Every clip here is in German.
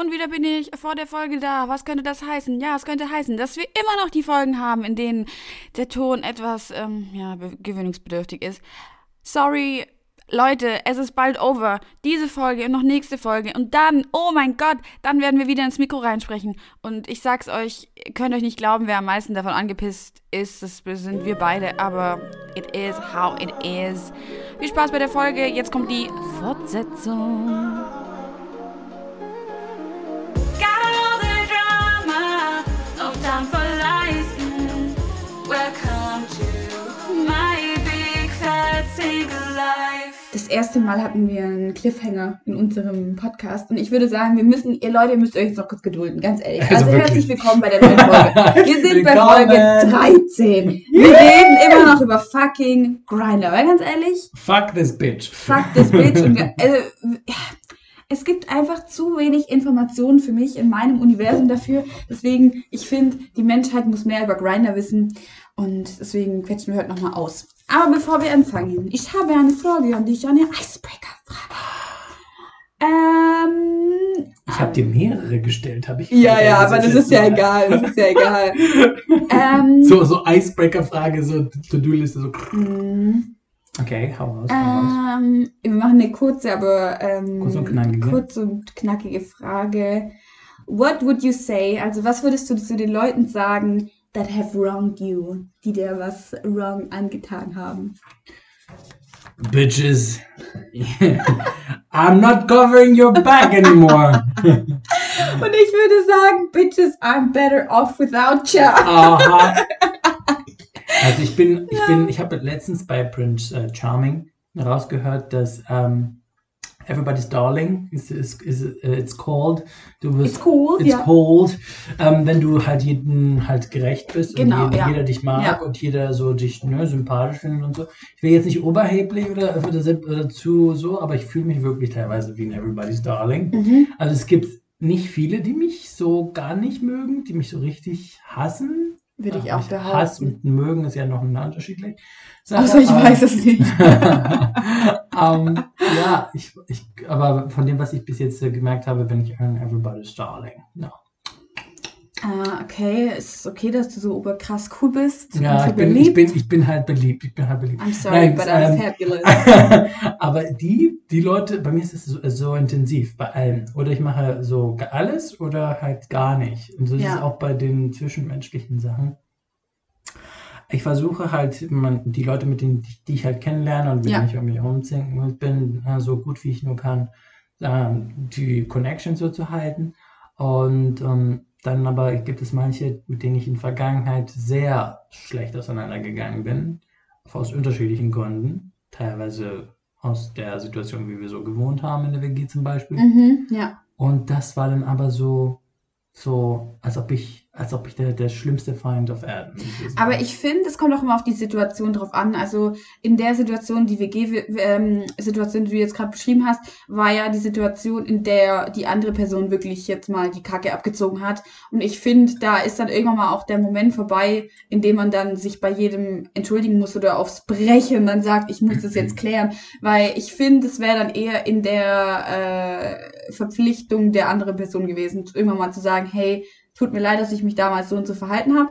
Und wieder bin ich vor der Folge da. Was könnte das heißen? Ja, es könnte heißen, dass wir immer noch die Folgen haben, in denen der Ton etwas ähm, ja, gewöhnungsbedürftig ist. Sorry, Leute, es ist bald over. Diese Folge und noch nächste Folge. Und dann, oh mein Gott, dann werden wir wieder ins Mikro reinsprechen. Und ich sag's euch, ihr könnt euch nicht glauben, wer am meisten davon angepisst ist. Das sind wir beide. Aber it is how it is. Viel Spaß bei der Folge. Jetzt kommt die Fortsetzung. Das erste Mal hatten wir einen Cliffhanger in unserem Podcast und ich würde sagen, wir müssen, ihr Leute, ihr müsst euch jetzt noch kurz gedulden, ganz ehrlich. Also, also herzlich willkommen bei der neuen Folge. Wir sind bei Folge 13. Wir reden immer noch über fucking Grinder, weil ganz ehrlich. Fuck this bitch. Fuck this bitch. Und, also, es gibt einfach zu wenig Informationen für mich in meinem Universum dafür. Deswegen, ich finde, die Menschheit muss mehr über Grinder wissen. Und deswegen quetschen wir heute nochmal aus. Aber bevor wir anfangen, ich habe eine Frage an dich, eine Icebreaker-Frage. Ähm, ich habe dir mehrere gestellt, habe ich. Ja, ja, aber das ist ja egal. Das ist ja egal. ähm, so, so Icebreaker-Frage, so To-Do-Liste, so. Mm. Okay, hau raus. Hau ähm, wir machen eine kurze, aber ähm, kurz und knackige. kurz und knackige Frage. What would you say? Also, was würdest du zu den Leuten sagen, that have wronged you, die dir was wrong angetan haben? Bitches, I'm not covering your back anymore. Und ich würde sagen, Bitches, I'm better off without you. Aha. Also ich bin, ich bin, ich habe letztens bei Prince uh, Charming rausgehört, dass ähm, Everybody's Darling is, is, is uh, it's called. Du bist, it's cool, it's ja. called. Ähm, wenn du halt jedem halt gerecht bist genau, und jeder, ja. jeder dich mag ja. und jeder so dich ne, sympathisch findet und so. Ich will jetzt nicht oberheblich oder, oder, oder zu so, aber ich fühle mich wirklich teilweise wie ein Everybody's Darling. Mhm. Also es gibt nicht viele, die mich so gar nicht mögen, die mich so richtig hassen. Würde ich auch behaupten. Hass und mögen ist ja noch ein unterschiedlich. Außer ich weiß es nicht. um, ähm, ja, ich, ich, aber von dem, was ich bis jetzt äh, gemerkt habe, bin ich ein Everybody's Darling. No. Ah, okay. Es ist okay, dass du so oberkrass cool bist. Ja, ich bin, ich, bin, ich bin halt beliebt. Ich bin halt beliebt. I'm sorry, Nein, but I'm ähm, fabulous. aber die, die Leute, bei mir ist es so, so, intensiv, bei allen. Oder ich mache so alles oder halt gar nicht. Und so ist ja. es auch bei den zwischenmenschlichen Sachen ich versuche halt, man, die Leute, mit denen die, die ich halt kennenlerne und mit ja. ich um mich rumzinken bin, so gut wie ich nur kann, ähm, die Connection so zu halten. Und ähm, dann aber gibt es manche, mit denen ich in Vergangenheit sehr schlecht auseinandergegangen bin, aus unterschiedlichen Gründen. Teilweise aus der Situation, wie wir so gewohnt haben in der WG zum Beispiel. Mhm, ja. Und das war dann aber so, so, als ob ich als ob ich der, der schlimmste Feind auf Erden bin. Aber ich finde, es kommt auch immer auf die Situation drauf an. Also in der Situation, die WG-Situation, ähm, die du jetzt gerade beschrieben hast, war ja die Situation, in der die andere Person wirklich jetzt mal die Kacke abgezogen hat. Und ich finde, da ist dann irgendwann mal auch der Moment vorbei, in dem man dann sich bei jedem entschuldigen muss oder aufs Brechen dann sagt, ich muss das jetzt klären. Weil ich finde, es wäre dann eher in der äh, Verpflichtung der anderen Person gewesen, irgendwann mal zu sagen, hey, tut mir leid, dass ich mich damals so und so verhalten habe.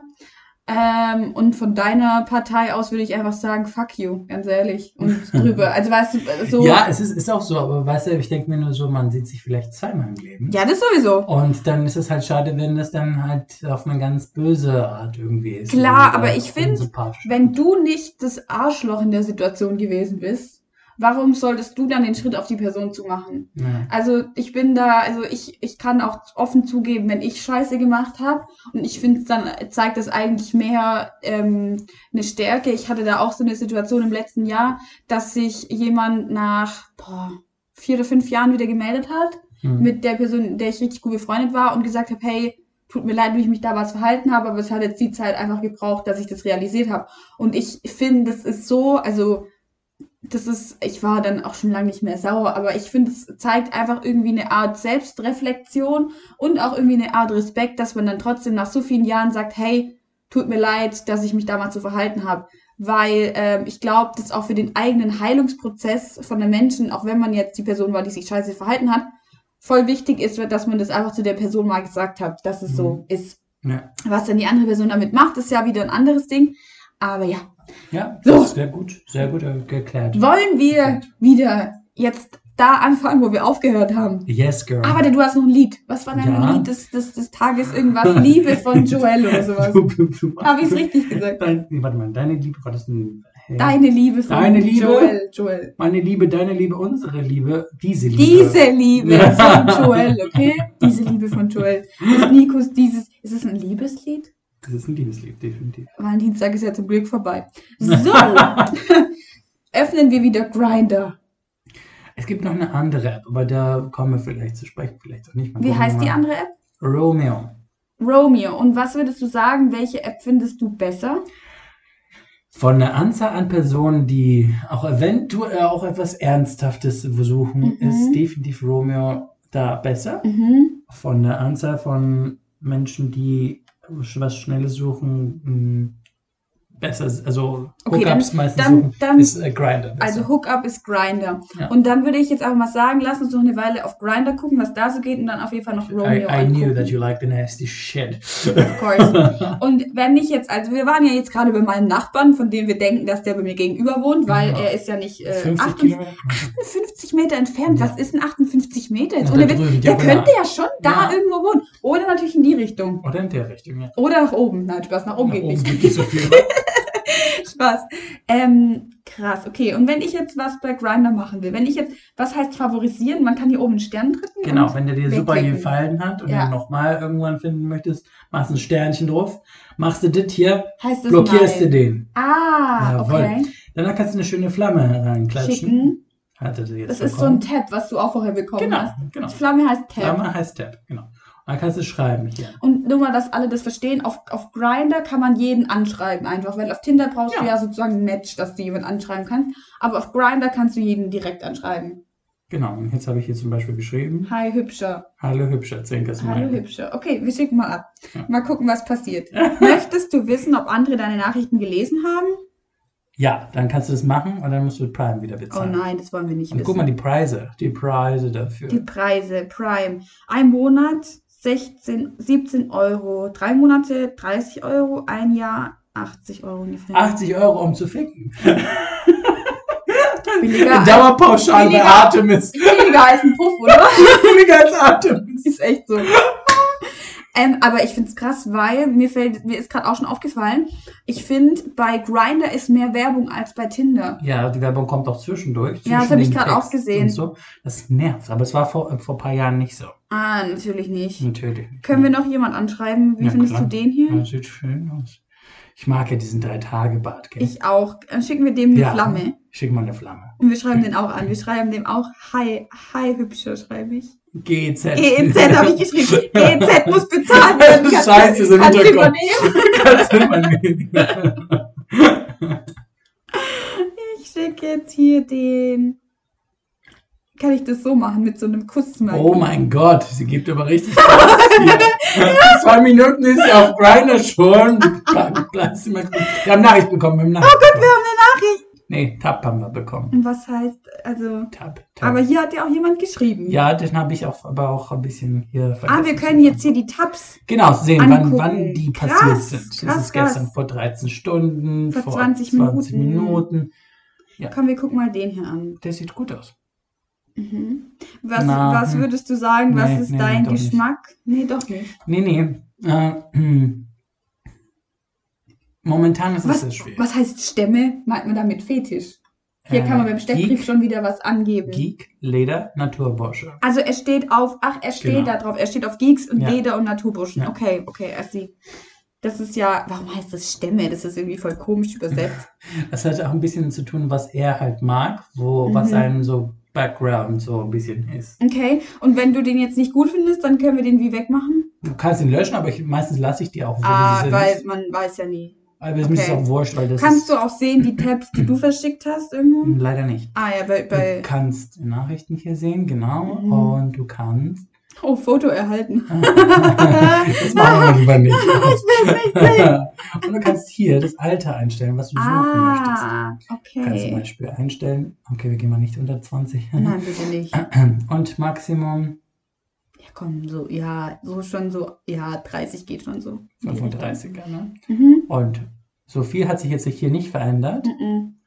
Ähm, und von deiner Partei aus würde ich einfach sagen, fuck you, ganz ehrlich. Und drüber. Also weißt du, so. Ja, es ist, ist auch so, aber weißt du, ich denke mir nur so, man sieht sich vielleicht zweimal im Leben. Ja, das sowieso. Und dann ist es halt schade, wenn das dann halt auf eine ganz böse Art irgendwie ist. Klar, aber ich finde, wenn du nicht das Arschloch in der Situation gewesen bist, warum solltest du dann den Schritt auf die Person zu machen? Ja. Also ich bin da, also ich, ich kann auch offen zugeben, wenn ich Scheiße gemacht habe und ich finde, dann zeigt das eigentlich mehr ähm, eine Stärke. Ich hatte da auch so eine Situation im letzten Jahr, dass sich jemand nach boah, vier oder fünf Jahren wieder gemeldet hat mhm. mit der Person, der ich richtig gut befreundet war und gesagt habe, hey, tut mir leid, wie ich mich da was verhalten habe, aber es hat jetzt die Zeit einfach gebraucht, dass ich das realisiert habe. Und ich finde, das ist so, also das ist, ich war dann auch schon lange nicht mehr sauer, aber ich finde, es zeigt einfach irgendwie eine Art Selbstreflexion und auch irgendwie eine Art Respekt, dass man dann trotzdem nach so vielen Jahren sagt, hey, tut mir leid, dass ich mich damals so verhalten habe. Weil ähm, ich glaube, dass auch für den eigenen Heilungsprozess von den Menschen, auch wenn man jetzt die Person war, die sich scheiße verhalten hat, voll wichtig ist, dass man das einfach zu der Person mal gesagt hat, dass es mhm. so ist. Ja. Was dann die andere Person damit macht, ist ja wieder ein anderes Ding. Aber ja. Ja, so. sehr gut, sehr gut geklärt. Wollen wir wieder jetzt da anfangen, wo wir aufgehört haben. Yes, girl. Aber du hast noch ein Lied. Was war dein ja. Lied des, des, des Tages? Irgendwas? Liebe von Joel oder sowas. Habe ich es richtig gesagt? Dein, warte mal, deine Liebe, war das ein... Hey. Deine Liebe von deine Liebe, Joel, Joel. Meine Liebe, deine Liebe, unsere Liebe, diese Liebe. Diese Liebe von Joel, okay? Diese Liebe von Joel. Ist Nikos dieses, ist es ein Liebeslied? Das ist ein Liebeslied, definitiv. Valentinstag ist ja zum Glück vorbei. So, öffnen wir wieder Grinder. Es gibt noch eine andere App, aber da kommen wir vielleicht zu sprechen, vielleicht auch nicht. Mal Wie heißt die andere App? Romeo. Romeo. Und was würdest du sagen, welche App findest du besser? Von der Anzahl an Personen, die auch eventuell auch etwas Ernsthaftes versuchen, mhm. ist definitiv Romeo da besser. Mhm. Von der Anzahl von Menschen, die was Schnelles suchen, besser, also okay, Hookups meistens dann, suchen, dann, ist äh, Grinder. Also Hookup ist Grinder. Ja. Und dann würde ich jetzt einfach mal sagen, lass uns noch eine Weile auf Grinder gucken, was da so geht und dann auf jeden Fall noch Romeo I, I knew that you like the nasty shit. Of course. und wenn ich jetzt, also wir waren ja jetzt gerade bei meinem Nachbarn, von dem wir denken, dass der bei mir gegenüber wohnt, weil ja. er ist ja nicht äh, 58, 58 Meter entfernt. Ja. Was ist denn 58 Meter jetzt? Ohne Witz, der könnte ja schon da irgendwo wohnen. Oder natürlich in die Richtung. Oder in der Richtung, ja. Oder nach oben. Nein, Spaß, nach oben nach geht oben nicht. Geht so viel. Spaß. Ähm, krass, okay. Und wenn ich jetzt was bei Grinder machen will, wenn ich jetzt, was heißt favorisieren? Man kann hier oben einen Stern drücken. Genau, wenn der dir super gefallen hat und ja. du nochmal irgendwann finden möchtest, machst ein Sternchen drauf, machst du das hier, heißt blockierst nein. du den. Ah, Jawohl. okay. Danach kannst du eine schöne Flamme reinklatschen. Schicken. Hatte sie jetzt das bekommen. ist so ein Tab, was du auch vorher bekommen genau, hast. Genau. Die Flamme heißt Tab. Flamme heißt Tab, genau. Dann kannst du schreiben hier. Und nur mal, dass alle das verstehen, auf, auf Grinder kann man jeden anschreiben einfach, weil auf Tinder brauchst ja. du ja sozusagen ein Match, dass du jemanden anschreiben kannst. Aber auf Grinder kannst du jeden direkt anschreiben. Genau, und jetzt habe ich hier zum Beispiel geschrieben. Hi Hübscher. Hallo Hübscher, Zinkers Hallo Hübscher. Okay, wir schicken mal ab. Ja. Mal gucken, was passiert. Möchtest du wissen, ob andere deine Nachrichten gelesen haben? Ja, dann kannst du das machen und dann musst du Prime wieder bezahlen. Oh nein, das wollen wir nicht und wissen. Guck mal die Preise, die Preise dafür. Die Preise, Prime. Ein Monat 16, 17 Euro, drei Monate 30 Euro, ein Jahr 80 Euro ungefähr. 80 Euro, um zu ficken. Billiger Dauerpauschal bei Artemis. Billiger als ein Puff, oder? billiger als Artemis. Ist echt so. Ähm, aber ich finde es krass, weil mir fällt, mir ist gerade auch schon aufgefallen, ich finde, bei Grinder ist mehr Werbung als bei Tinder. Ja, die Werbung kommt auch zwischendurch. Ja, das habe ich gerade auch gesehen. So. Das nervt, aber es war vor, vor ein paar Jahren nicht so. Ah, natürlich nicht. Natürlich. Können wir noch jemand anschreiben? Wie ja, findest klar. du den hier? Ja, sieht schön aus. Ich mag ja diesen Drei-Tage-Bart, gell? Ich auch. Dann schicken wir dem eine ja, Flamme. Schick mal eine Flamme. Und wir schreiben okay. den auch an. Wir schreiben dem auch Hi, Hi, hübscher, schreibe ich. GEZ. GEZ habe ich geschrieben. GEZ muss bezahlt werden. Kannst Scheiße, so kannst du übernehmen. kannst du übernehmen. ich schicke jetzt hier den. Kann ich das so machen mit so einem Kuss? Oh mein Gott, sie gibt aber richtig Zwei Minuten ist sie auf Grindr schon. Wir haben Nachricht bekommen. Wir haben Nachricht oh Gott, wir haben eine Nachricht. Nee, Tab haben wir bekommen. Und was heißt, also. Tab, Tab. Aber hier hat ja auch jemand geschrieben. Ja, den habe ich auch, aber auch ein bisschen hier vergessen. Ah, wir können jetzt hier die Tabs. Genau, sehen, wann, wann die krass, passiert sind. Das krass, ist gestern krass. vor 13 Stunden, vor, vor 20, 20 Minuten. Minuten. Ja. Komm, wir gucken mal den hier an. Der sieht gut aus. Mhm. Was, Na, was hm. würdest du sagen, nee, was ist nee, dein Geschmack? Nicht. Nee, doch nicht. Nee, nee. Äh. Momentan ist was, es sehr schwer. Was heißt Stämme? Meint man damit Fetisch? Hier äh, kann man beim Steckbrief Geek, schon wieder was angeben. Geek, Leder, Naturbursche. Also er steht auf, ach, er steht genau. da drauf. Er steht auf Geeks und ja. Leder und Naturburschen. Ja. Okay, okay, er sieht. Das ist ja, warum heißt das Stämme? Das ist irgendwie voll komisch übersetzt. Das hat auch ein bisschen zu tun, was er halt mag, wo, mhm. was sein so Background so ein bisschen ist. Okay, und wenn du den jetzt nicht gut findest, dann können wir den wie wegmachen? Du kannst ihn löschen, aber ich, meistens lasse ich die auch. Ah, weil man weiß ja nie. Aber okay. mir ist auch wurscht, weil das Kannst du auch sehen, die Tabs, die du verschickt hast irgendwo? Leider nicht. Ah ja, bei... bei du kannst Nachrichten hier sehen, genau. Mhm. Und du kannst... Oh, Foto erhalten. das machen wir lieber nicht. ich will nicht sehen. Und du kannst hier das Alter einstellen, was du suchen ah, möchtest. okay. Du kannst zum Beispiel einstellen, okay, wir gehen mal nicht unter 20. Nein, bitte nicht. Und Maximum komm, so, ja, so schon so, ja, 30 geht schon so. 35er, ne? Mhm. Und so viel hat sich jetzt hier nicht verändert. Mhm.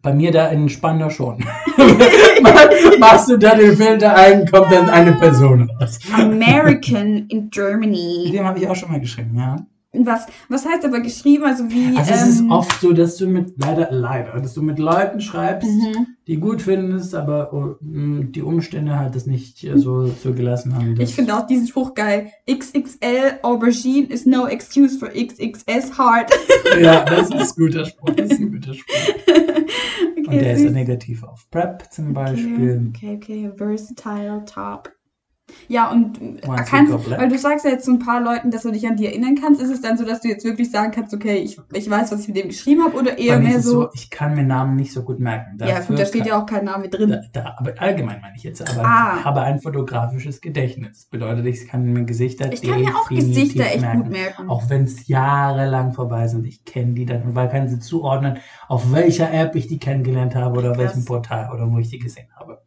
Bei mir da in Spandau schon. Machst du da den Filter ein, kommt dann eine Person raus. American in Germany. Den habe ich auch schon mal geschrieben, ja. Was, was heißt aber geschrieben? Also wie. Also es ähm, ist oft so, dass du mit leider leider, dass du mit Leuten schreibst, mhm. die gut findest, aber uh, die Umstände halt das nicht äh, so zugelassen haben. Ich finde auch diesen Spruch geil. XXL Aubergine is no excuse for XXS Hard. ja, das ist ein guter Spruch. Das ist ein guter Spruch. okay, Und der ist ja negativ auf Prep zum Beispiel. Okay, okay, okay. versatile top. Ja, und kannst, weil du sagst ja jetzt so ein paar Leuten, dass du dich an die erinnern kannst, ist es dann so, dass du jetzt wirklich sagen kannst, okay, ich, ich weiß, was ich mit dem geschrieben habe, oder eher mehr so, so, Ich kann mir Namen nicht so gut merken. Dafür ja, gut, da steht ja auch kein Name drin. Da, da, aber allgemein meine ich jetzt, aber ah. habe ein fotografisches Gedächtnis. Bedeutet, ich kann mir Gesichter Ich kann mir auch Gesichter echt merken, gut merken. Auch wenn es jahrelang vorbei sind. Ich kenne die dann, weil kann sie zuordnen, auf welcher App ich die kennengelernt habe oder auf welchem Portal oder wo ich die gesehen habe.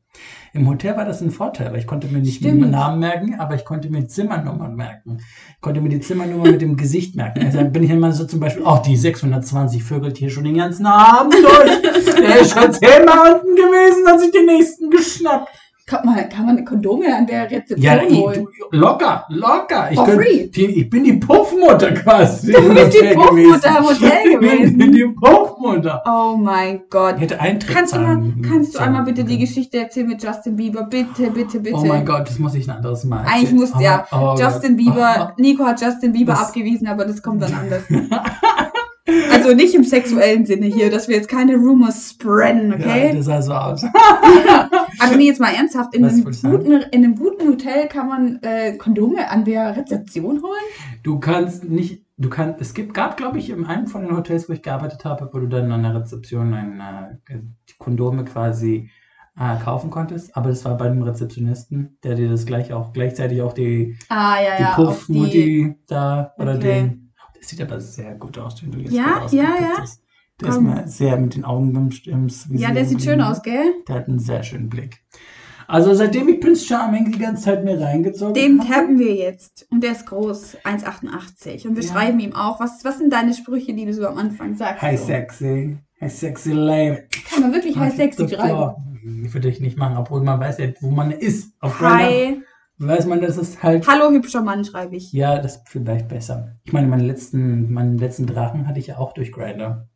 Im Hotel war das ein Vorteil, weil ich konnte mir nicht Stimmt. Namen merken, aber ich konnte mir Zimmernummern merken. Ich konnte mir die Zimmernummer mit dem Gesicht merken. Also dann bin ich immer so zum Beispiel, oh, die 620 vögelt hier schon den ganzen Abend durch. Der ist schon zehnmal unten gewesen, hat sich den nächsten geschnappt. Kann man, kann man Kondome an der Rezeption ja, holen? Du, locker, locker. Ich, For free. Die, ich bin die Puffmutter quasi. Du bist die Puffmutter im Hotel gewesen. Ich bin die Puffmutter. Oh mein Gott. Ich hätte Eintritt kannst du, mal, kannst du einmal bitte die Geschichte erzählen mit Justin Bieber? Bitte, bitte, bitte. Oh mein Gott, das muss ich ein anderes Mal erzählen. Eigentlich muss, oh, ja. Oh, Justin Bieber, oh, Nico hat Justin Bieber das abgewiesen, aber das kommt dann anders. Also nicht im sexuellen Sinne hier, dass wir jetzt keine Rumors spreaden, okay? Ja, das sah so aus. Aber nee, jetzt mal ernsthaft, in einem, guten, in einem guten Hotel kann man äh, Kondome an der Rezeption holen? Du kannst nicht, du kannst, es gibt, gab, glaube ich, in einem von den Hotels, wo ich gearbeitet habe, wo du dann an der Rezeption ein, äh, Kondome quasi äh, kaufen konntest, aber das war bei dem Rezeptionisten, der dir das gleich auch gleichzeitig auch die, ah, ja, die ja, Puffmutti da oder okay. den das sieht aber sehr gut aus, wenn du jetzt Ja, ja, ja. Ist. Der Komm. ist mir sehr mit den Augen im Ja, der sieht schön aus, gell? Der hat einen sehr schönen Blick. Also seitdem ich Prince Charming die ganze Zeit mir reingezogen Den habe. tappen wir jetzt. Und der ist groß, 1,88. Und wir ja. schreiben ihm auch. Was, was sind deine Sprüche, die du so am Anfang sagst? Hi so? sexy. Hi sexy lady. Kann man wirklich Hi sexy schreiben? Würde ich nicht machen, obwohl man weiß ja, wo man ist. Auf Hi weiß man, dass es halt. Hallo hübscher Mann, schreibe ich. Ja, das ist vielleicht besser. Ich meine, meinen letzten, meinen letzten Drachen hatte ich ja auch durch Grinder.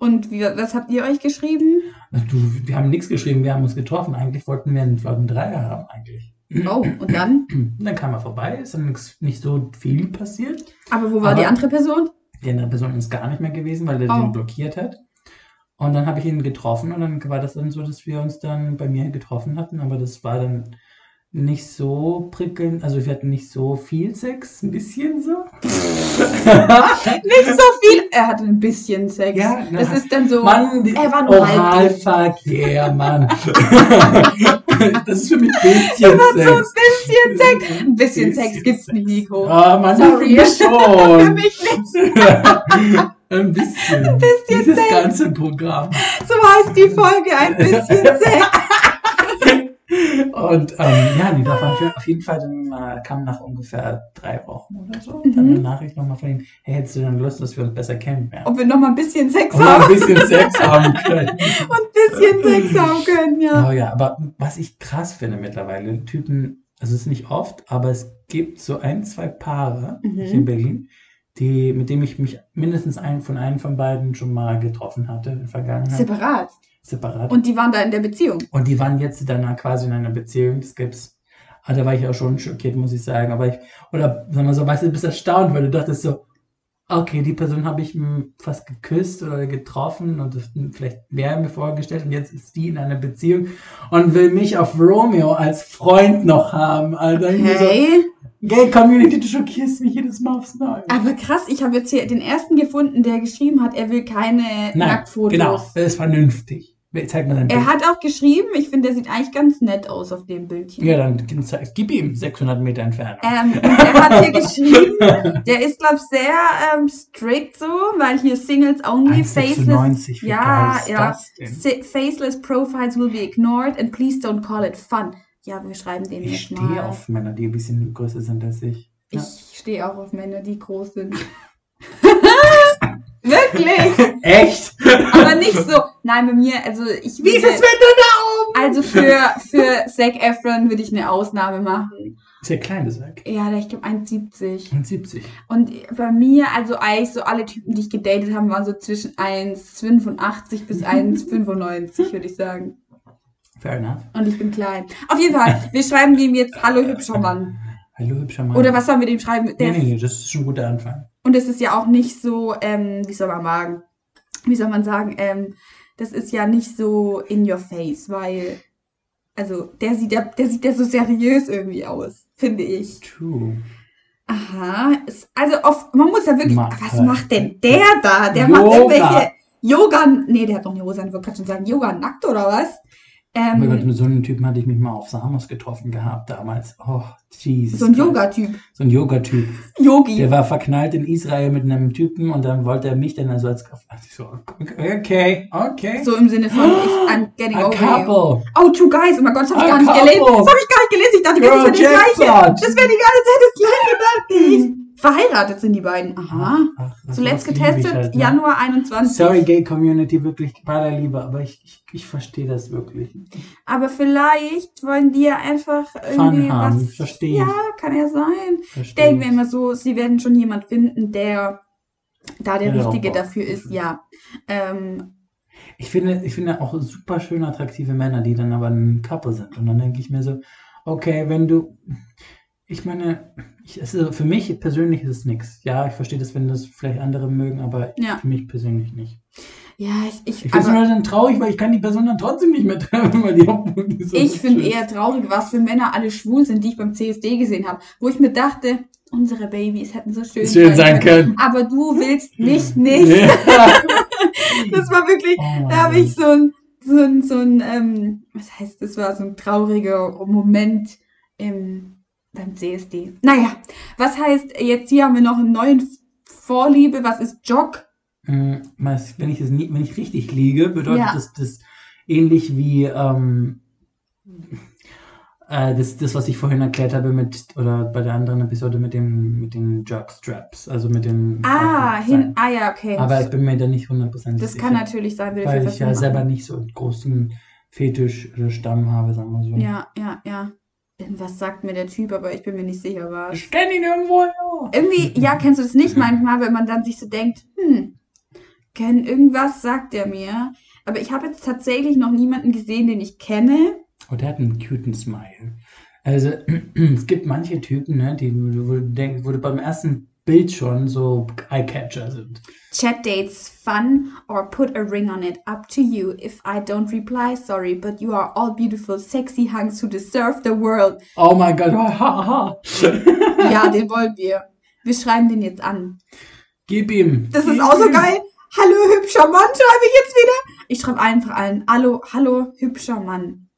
Und wie, was habt ihr euch geschrieben? Du, wir haben nichts geschrieben, wir haben uns getroffen. Eigentlich wollten wir einen, einen Dreier haben, eigentlich. Oh, und dann? dann kam er vorbei, ist dann nix, nicht so viel passiert. Aber wo war Aber die andere Person? Die andere Person ist gar nicht mehr gewesen, weil er oh. den blockiert hat. Und dann habe ich ihn getroffen und dann war das dann so, dass wir uns dann bei mir getroffen hatten. Aber das war dann nicht so prickelnd, also wir hatten nicht so viel Sex, ein bisschen so. nicht so viel, er hatte ein bisschen Sex. Ja, na, das ist dann so, Mann, er war nur Oralverkehr, Mann. das ist für mich ein bisschen Sex. So ein bisschen Sex. Ein bisschen Sex gibt's nicht, Nico. Ah, Mann, Sorry. für mich schon. für mich nicht. ein bisschen. Ein bisschen Dieses Sex. ganze Programm. So heißt die Folge, ein bisschen Sex. Und ähm, ja, die davon auf jeden Fall dann äh, kam nach ungefähr drei Wochen oder so mhm. dann eine Nachricht nochmal von ihm, hey, hättest du denn Lust, dass wir uns besser kennenlernen? Ob wir nochmal ein bisschen Sex Ob haben. ein bisschen Sex haben können. Und ein bisschen Sex haben können, ja. Oh ja, aber was ich krass finde mittlerweile, Typen, also es ist nicht oft, aber es gibt so ein, zwei Paare mhm. hier in Berlin, die, mit dem ich mich mindestens einen von einem von beiden schon mal getroffen hatte in der Vergangenheit. Separat? Separat. Und die waren da in der Beziehung? Und die waren jetzt dann quasi in einer Beziehung. Das gibt's. Ah, da war ich auch schon schockiert, muss ich sagen. Aber ich, oder sagen wir so, weißt du, du bist erstaunt, weil du dachtest so, okay, die Person habe ich fast geküsst oder getroffen und das vielleicht mehr mir vorgestellt und jetzt ist die in einer Beziehung und will mich auf Romeo als Freund noch haben. Also. So, Gay Community, du schockierst mich jedes Mal aufs Neue. Aber krass, ich habe jetzt hier den ersten gefunden, der geschrieben hat, er will keine Nein, Nacktfotos. Genau, das ist vernünftig. Zeig mal sein Bild. Er hat auch geschrieben, ich finde, der sieht eigentlich ganz nett aus auf dem Bildchen. Ja, dann gib ihm 600 Meter Entfernung. Ähm, er hat hier geschrieben, der ist, glaube ich, sehr ähm, strict so, weil hier Singles only, faceless. Ja, ja. Faceless profiles will be ignored and please don't call it fun. Ja, wir schreiben den ich jetzt mal. Ich stehe auf Männer, die ein bisschen größer sind als ich. Ja. Ich stehe auch auf Männer, die groß sind. Wirklich? Echt? Aber nicht so. Nein, bei mir, also ich Wie ist es, wenn du da oben? Also für, für Zac Efron würde ich eine Ausnahme machen. Sehr klein, das Zac. Ja, ich glaube 1,70. 1,70. Und bei mir, also eigentlich so alle Typen, die ich gedatet habe, waren so zwischen 1,85 bis 1,95, würde ich sagen. Fair enough. Und ich bin klein. Auf jeden Fall, wir schreiben dem jetzt Hallo hübscher Mann. Hallo hübscher Mann. Oder was sollen wir dem schreiben? Der nee, nee, das ist schon ein guter Anfang. Und es ist ja auch nicht so, ähm, wie soll man sagen, wie soll man sagen, ähm, das ist ja nicht so in your face, weil, also der sieht ja, der sieht ja so seriös irgendwie aus, finde ich. True. Aha, also auf, man muss ja wirklich, Mach was halt. macht denn der da? Der Yoga. macht irgendwelche Yoga, nee, der hat doch eine Hose an, ich wollte schon sagen, Yoga nackt oder was? Ähm, oh mein Gott, mit so einem Typen hatte ich mich mal auf Samos getroffen gehabt damals. Oh, Jesus. So ein Yoga-Typ. So ein Yoga-Typ. Yogi. Der war verknallt in Israel mit einem Typen und dann wollte er mich dann also als. So, okay, okay. So im Sinne von, ich, I'm getting A over couple. you. Oh, two guys. Oh mein Gott, das habe ich gar nicht gelesen. Das habe ich gar nicht gelesen. Ich dachte, das wäre das Gleiche. Das wäre die ganze Zeit das Gleiche, dachte ich. Verheiratet sind die beiden. Aha. Ach, Zuletzt getestet, halt, ne? Januar 21. Sorry, Gay Community, wirklich bei der Liebe, aber ich, ich, ich verstehe das wirklich. Aber vielleicht wollen die ja einfach irgendwie Fun haben. was. Verstehe. Ja, kann ja sein. Verstehe. Denken wir immer so, sie werden schon jemand finden, der da der ja, Richtige dafür ist. Ja. Ähm, ich finde, ich finde auch super schön attraktive Männer, die dann aber ein Couple sind. Und dann denke ich mir so, okay, wenn du, ich meine, ich, also für mich persönlich ist es nichts. Ja, ich verstehe das, wenn das vielleicht andere mögen, aber ja. für mich persönlich nicht. Ja, ich. Ich, ich finde es dann traurig, weil ich kann die Person dann trotzdem nicht mehr treffen, weil die so Ich finde eher traurig, was für Männer alle schwul sind, die ich beim CSD gesehen habe, wo ich mir dachte, unsere Babys hätten so schön, schön sein können. Aber du willst nicht, nicht. Ja. das war wirklich, oh da habe ich so ein, so ein, so ein, ähm, was heißt, das war so ein trauriger Moment im beim CSD. Naja, was heißt, jetzt hier haben wir noch einen neuen Vorliebe. Was ist Jog? Hm, wenn, ich das nie, wenn ich richtig liege, bedeutet ja. das, das ähnlich wie ähm, äh, das, das, was ich vorhin erklärt habe mit, oder bei der anderen Episode mit dem mit den Jog-Straps, also mit den Ah, hin, ah ja, okay. Aber ich bin mir da nicht hundertprozentig sicher. Das kann natürlich sein, weil ich ja machen. selber nicht so einen großen Fetisch oder Stamm habe, sagen wir so. Ja, ja, ja. Was sagt mir der Typ, aber ich bin mir nicht sicher, was. Ich kenne ihn irgendwo, ja. Irgendwie, ja, kennst du das nicht manchmal, wenn man dann sich so denkt, hm, kenn, irgendwas sagt er mir. Aber ich habe jetzt tatsächlich noch niemanden gesehen, den ich kenne. Oh, der hat einen cuten Smile. Also, es gibt manche Typen, ne, die, wo du denkst, wo du beim ersten Bild schon so Eye-Catcher sind. Chat dates fun or put a ring on it. Up to you. If I don't reply, sorry, but you are all beautiful, sexy hunks who deserve the world. Oh mein Gott. ja, den wollen wir. Wir schreiben den jetzt an. Gib ihm. Das ist auch so geil. Hallo, hübscher Mann, schreibe ich jetzt wieder. Ich schreibe einfach allen. Hallo, hallo, hübscher Mann.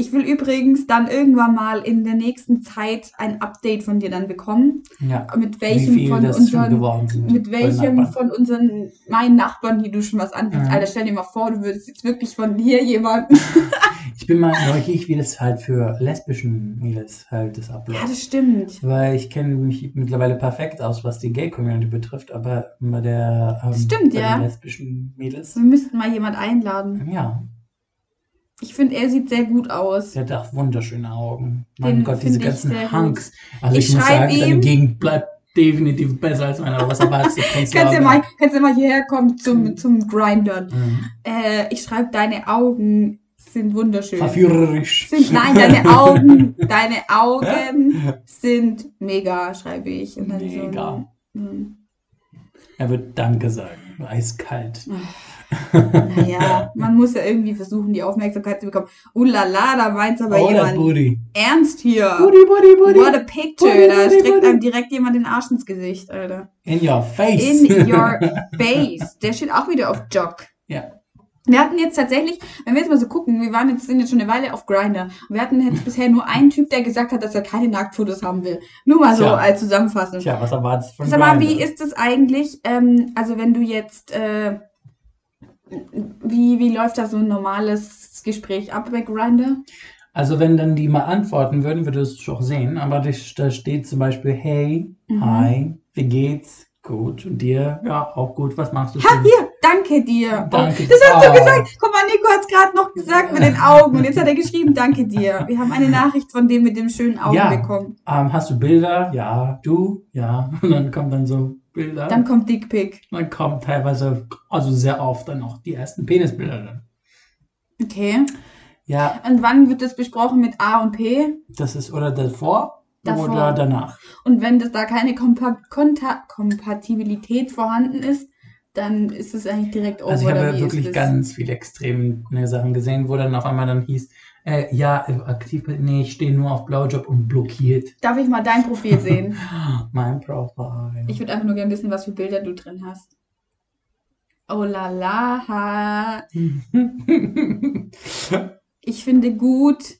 Ich will übrigens dann irgendwann mal in der nächsten Zeit ein Update von dir dann bekommen. Ja. Mit welchem von unseren, mit welchem von unseren, meinen Nachbarn, die du schon was anbietest. Mhm. Alter, stell dir mal vor, du würdest jetzt wirklich von hier jemanden. ich bin mal neugierig, wie das halt für lesbischen Mädels halt das abläuft. Ja, das stimmt. Weil ich kenne mich mittlerweile perfekt aus, was die Gay-Community betrifft, aber bei der, ähm, stimmt, bei ja. den lesbischen Mädels. Wir müssten mal jemand einladen. Ja. Ich finde, er sieht sehr gut aus. Der hat auch wunderschöne Augen. Mein Den Gott, diese ganzen Hunks. Also ich, ich muss sagen, ihm, deine Gegend bleibt definitiv besser als meine. Was erwartest du? kannst, du mal, kannst du mal hierher kommen zum, mhm. zum Grindern. Mhm. Äh, ich schreibe, deine Augen sind wunderschön. Verführerisch. Sind, nein, deine Augen, deine Augen sind mega, schreibe ich. mega. So, hm. er wird Danke sagen. Eiskalt. Ach naja, man muss ja irgendwie versuchen, die Aufmerksamkeit zu bekommen. Uh la la, da meint aber oh, jemand Booty. ernst hier. Booty, booty, booty. What a picture. Booty, da streckt booty. einem direkt jemand den Arsch ins Gesicht, Alter. In your face. In your face. Der steht auch wieder auf Jock. Ja. Wir hatten jetzt tatsächlich, wenn wir jetzt mal so gucken, wir waren jetzt, sind jetzt schon eine Weile auf Grinder. Wir hatten jetzt bisher nur einen Typ, der gesagt hat, dass er keine Nacktfotos haben will. Nur mal so Tja. als Zusammenfassung. Tja, was erwartest du von Sag mal, wie ist das eigentlich, ähm, also wenn du jetzt, äh, wie, wie läuft da so ein normales Gespräch ab bei Grindr? Also wenn dann die mal antworten würden, würdest du auch sehen. Aber da steht zum Beispiel, hey, mhm. hi, wie geht's? Gut. Und dir? Ja, auch gut. Was machst du? Ha, hier, danke dir. Danke. Oh, das hast du gesagt. Guck mal, Nico hat es gerade noch gesagt mit den Augen. Und jetzt hat er geschrieben, danke dir. Wir haben eine Nachricht von dem mit dem schönen Augen ja. bekommen. Ähm, hast du Bilder? Ja. Du? Ja. Und dann kommt dann so Bilder. Dann kommt Dickpick. Dann kommt teilweise, also sehr oft dann auch die ersten Penisbilder dann. Okay. Ja. Und wann wird das besprochen mit A und P? Das ist oder davor, davor. oder danach. Und wenn das da keine Kompa Konta Kompatibilität vorhanden ist, dann ist es eigentlich direkt over. Also ich habe wirklich ganz viele extreme Sachen gesehen, wo dann auf einmal dann hieß, äh, ja, aktiv, nee, ich stehe nur auf Blaujob und blockiert. Darf ich mal dein Profil sehen? mein Profil. Ich würde einfach nur gerne wissen, was für Bilder du drin hast. Oh la la. ich finde gut,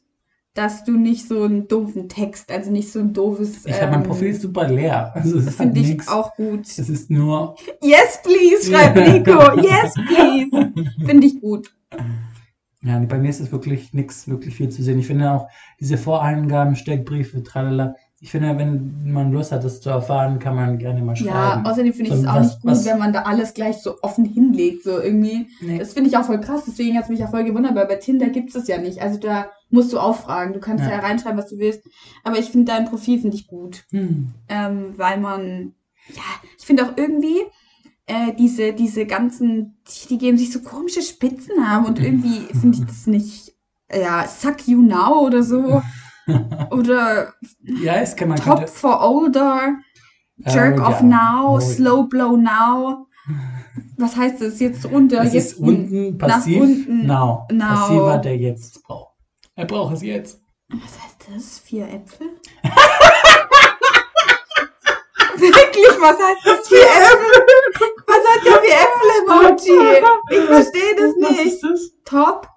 dass du nicht so einen doofen Text, also nicht so ein doofes. Ich ähm, habe mein Profil super leer. Also es finde halt ich nix. auch gut. Es ist nur. Yes, please, schreibt Nico. yes, please. Finde ich gut. Ja, bei mir ist es wirklich nichts, wirklich viel zu sehen. Ich finde auch diese Voreingaben, Steckbriefe, tralala, ich finde, wenn man Lust hat, das zu erfahren, kann man gerne mal schreiben. Ja, außerdem finde ich es auch was, nicht gut, was, wenn man da alles gleich so offen hinlegt, so irgendwie. Nee. Das finde ich auch voll krass, deswegen hat es mich ja voll gewundert, weil bei Tinder gibt es das ja nicht. Also da musst du auffragen. Du kannst ja, ja reinschreiben, was du willst. Aber ich finde dein Profil finde ich gut. Hm. Ähm, weil man, ja, ich finde auch irgendwie, äh, diese, diese ganzen, die, die geben sich so komische Spitzen haben und irgendwie finde ich das nicht, ja, suck you now oder so. Oder ja, es kann man Top könnte... for Older, Jerk oh, off ja. Now, oh, Slow Blow Now. Was heißt das jetzt runter? Es jetzt ist unten passiv, unten. Now. now. Passiver, der jetzt braucht. Er braucht es jetzt. Was heißt das? Vier Äpfel? Wirklich, was heißt das? Vier Äpfel? Was hat der vier Äpfel-Emoji? Ich verstehe das nicht. Was ist das? Top,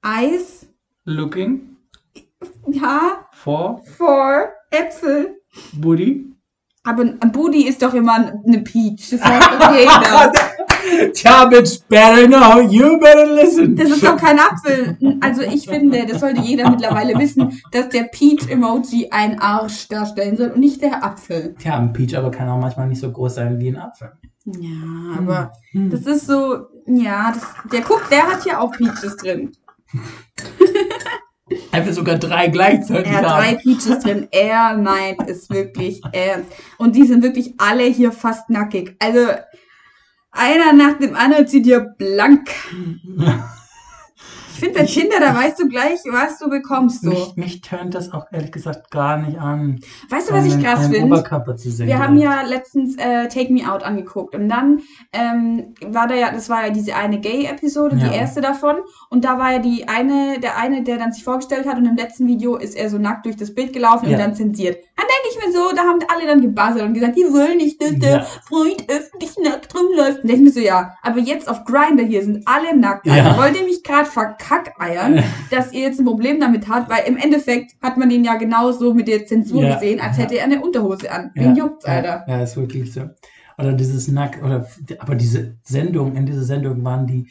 Eis, Looking, ja. Four. Four. Äpfel. Buddy. Aber ein Buddy ist doch immer eine Peach. Das heißt doch jeder. Tja, bitch, better know, you better listen. Das ist doch kein Apfel. Also ich finde, das sollte jeder mittlerweile wissen, dass der Peach-Emoji ein Arsch darstellen soll und nicht der Apfel. Tja, ein Peach aber kann auch manchmal nicht so groß sein wie ein Apfel. Ja, aber hm. das ist so, ja, das, der guckt, der hat hier auch Peaches drin. Einfach sogar drei gleichzeitig Er hat drei Peaches drin. Er meint es wirklich ernst. Und die sind wirklich alle hier fast nackig. Also, einer nach dem anderen zieht hier blank. Ich finde, Tinder, da weißt du gleich, was du bekommst. So. Mich, mich tönt das auch ehrlich gesagt gar nicht an. Weißt du, was ich krass finde? Wir haben ja letztens äh, Take Me Out angeguckt und dann ähm, war da ja, das war ja diese eine Gay-Episode, ja. die erste davon. Und da war ja die eine, der eine, der dann sich vorgestellt hat und im letzten Video ist er so nackt durch das Bild gelaufen ja. und dann zensiert. Dann denke ich mir so, da haben alle dann gebuzzert und gesagt, die wollen nicht, dass der Freund öffentlich nackt rumläuft. Und denke ich mir so, ja, aber jetzt auf Grinder hier sind alle nackt. Also wollt ihr mich gerade verkaufen? Kackeiern, dass ihr jetzt ein Problem damit habt, weil im Endeffekt hat man ihn ja genauso mit der Zensur ja, gesehen, als hätte er eine Unterhose an. Wen ja, juckt's, Alter? Ja, ist wirklich so. Oder dieses Nack, oder, aber diese Sendung, in dieser Sendung waren die,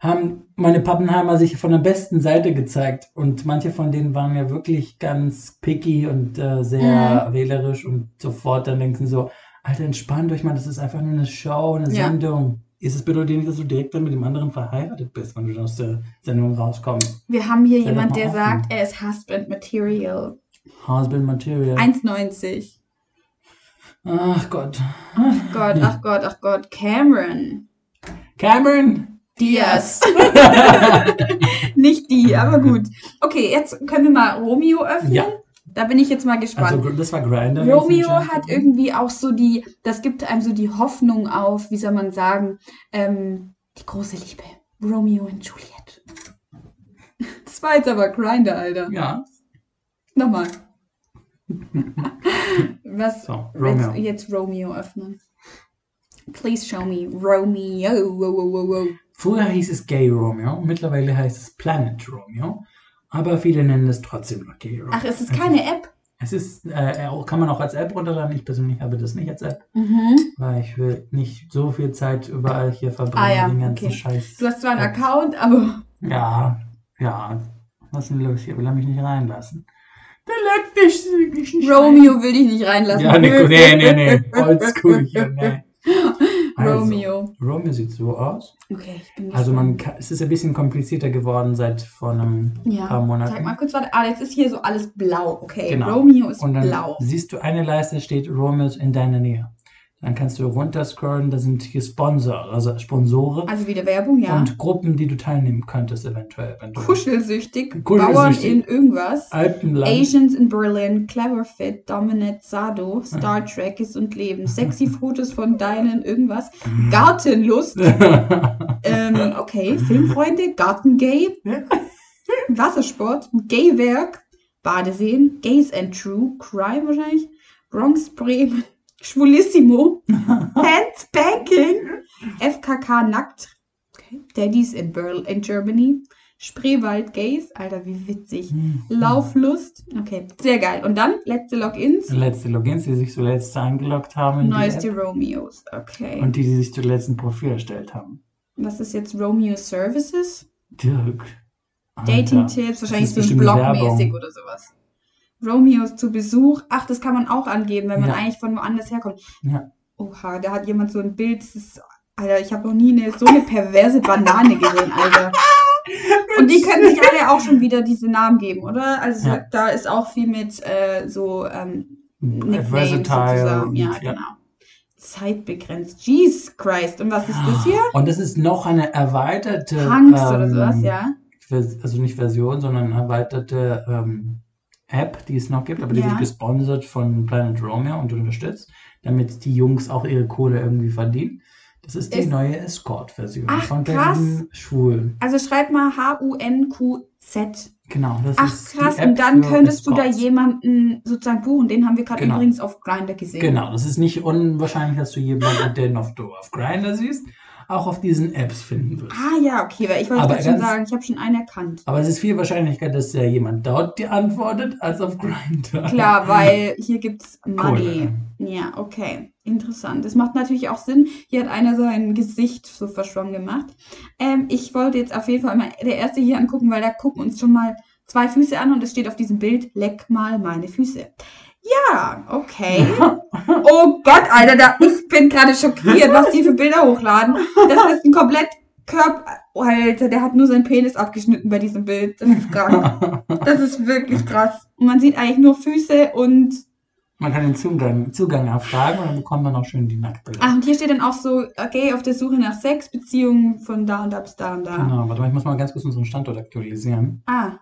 haben meine Pappenheimer sich von der besten Seite gezeigt und manche von denen waren ja wirklich ganz picky und äh, sehr mhm. wählerisch und sofort dann denken so, Alter, entspannt euch mal, das ist einfach nur eine Show, eine ja. Sendung ist es bedeutet nicht, dass du direkt dann mit dem anderen verheiratet bist, wenn du aus der Sendung rauskommst. Wir haben hier Sei jemand, der offen. sagt, er ist Husband Material. Husband Material. 1,90. Ach Gott. Ach Gott, ach Gott, ach Gott. Cameron. Cameron Diaz. Nicht die, aber gut. Okay, jetzt können wir mal Romeo öffnen. Ja. Da bin ich jetzt mal gespannt. Also das war Grinder. Romeo hat irgendwie auch so die, das gibt einem so die Hoffnung auf, wie soll man sagen, ähm, die große Liebe. Romeo und Juliet. Das war jetzt aber Grinder, Alter. Ja. Nochmal. Was? So, Romeo. Jetzt, jetzt, Romeo öffnen. Please show me Romeo. Früher hieß es Gay Romeo, mittlerweile heißt es Planet Romeo. Aber viele nennen es trotzdem noch Gero. Ach, es ist keine App? Es ist, äh, kann man auch als App runterladen. Ich persönlich habe das nicht als App, mhm. weil ich will nicht so viel Zeit überall hier verbringen, ah, ja. den ganzen okay. Scheiß. Du hast zwar einen Account, aber. Ja, ja. Was ist denn los hier? Will er mich nicht reinlassen? Der lässt mich nicht Romeo will dich nicht reinlassen. Ja, nee, nee, nee, nee. Oldschool hier, nee. Also, Romeo. Romeo sieht so aus. Okay, ich bin Also man kann, es ist ein bisschen komplizierter geworden seit vor einem ja. paar Monaten. Sag mal kurz, warte. Ah, jetzt ist hier so alles blau. Okay, Genau. Romeo ist Und dann blau. siehst du eine Leiste, steht Romeos in deiner Nähe. Dann kannst du runterscrollen, da sind hier Sponsor, also Sponsore Also wieder Werbung, ja. und Gruppen, die du teilnehmen könntest eventuell. Wenn du Kuschelsüchtig, Kuschelsüchtig. Bauern in irgendwas. Alpenland. Asians in Berlin, Clever Fit, Dominant Sado, Star Trek ist und Leben, sexy Fotos von deinen irgendwas, Gartenlust, ähm, okay, Filmfreunde, Gartengay, Wassersport, Gaywerk, Badeseen, Gays and True, Crime wahrscheinlich, Bronx Bremen, Schwulissimo, Handspanking, FKK Nackt, okay. Daddies in, Berl in Germany, Spreewald Gays, Alter, wie witzig. Lauflust, okay, sehr geil. Und dann letzte Logins, Letzte Logins, die sich zuletzt eingeloggt haben. Neueste. Romeos, okay. Und die, die sich zuletzt ein Profil erstellt haben. Was ist jetzt Romeo Services? Dirk. Dating-Tipps, wahrscheinlich so Blogmäßig oder sowas. Romeos zu Besuch. Ach, das kann man auch angeben, wenn man Ja. eigentlich von woanders herkommt. Ja. Oha, da hat jemand so ein Bild. Ist, Alter, ich habe noch nie eine, so eine perverse Banane gesehen, Alter. Und die können sich alle auch schon wieder diese Namen geben, oder? Also Ja. da ist auch viel mit äh, so ähm, Nicknames Versatile. sozusagen. und- Ja, genau. Zeitbegrenzt. Jesus Christ. Und was ist das hier? Und das ist noch eine erweiterte. Punks oder ähm, sowas, ja. Also nicht Version, sondern erweiterte ähm, App, die es noch gibt, aber die Ja. wird gesponsert von Planet Romeo und unterstützt, damit die Jungs auch ihre Kohle irgendwie verdienen. Das ist die Ist- neue Escort-Version von den Schwulen. Also schreib mal H-U-N-Q-Z. Genau, das Ach ist die krass, App und dann könntest du da jemanden sozusagen buchen. Den haben wir gerade Genau. übrigens auf Grindr gesehen. Genau, das ist nicht unwahrscheinlich, dass du jemanden, den auf, auf Grindr siehst, auch auf diesen Apps finden wirst. Ah ja, okay, weil ich wollte gerade schon sagen, ich habe schon einen erkannt. Aber es ist viel wahrscheinlicher, dass ja jemand dort dir antwortet, als auf Grindr. Klar, weil hier gibt's Money. Kohle. Ja, okay. Interessant. Das macht natürlich auch Sinn. Hier hat einer sein Gesicht so verschwommen gemacht. Ähm, ich wollte jetzt auf jeden Fall mal der erste hier angucken, weil da gucken uns schon mal zwei Füße an und es steht auf diesem Bild, leck mal meine Füße. Ja, okay. Oh Gott, Alter, da, ich bin gerade schockiert, was die für Bilder hochladen. Das ist ein komplett Körper. Oh, Alter, der hat nur seinen Penis abgeschnitten bei diesem Bild. Das ist krank. Das ist wirklich krass. Und man sieht eigentlich nur Füße und. Man kann den Zugang, Zugang erfragen und dann bekommt man auch schön die Nacktbilder. Ach, und hier steht dann auch so, okay, auf der Suche nach Sex, Beziehungen von da und da bis da und da. Genau, warte mal, ich muss mal ganz kurz unseren Standort aktualisieren. Ah.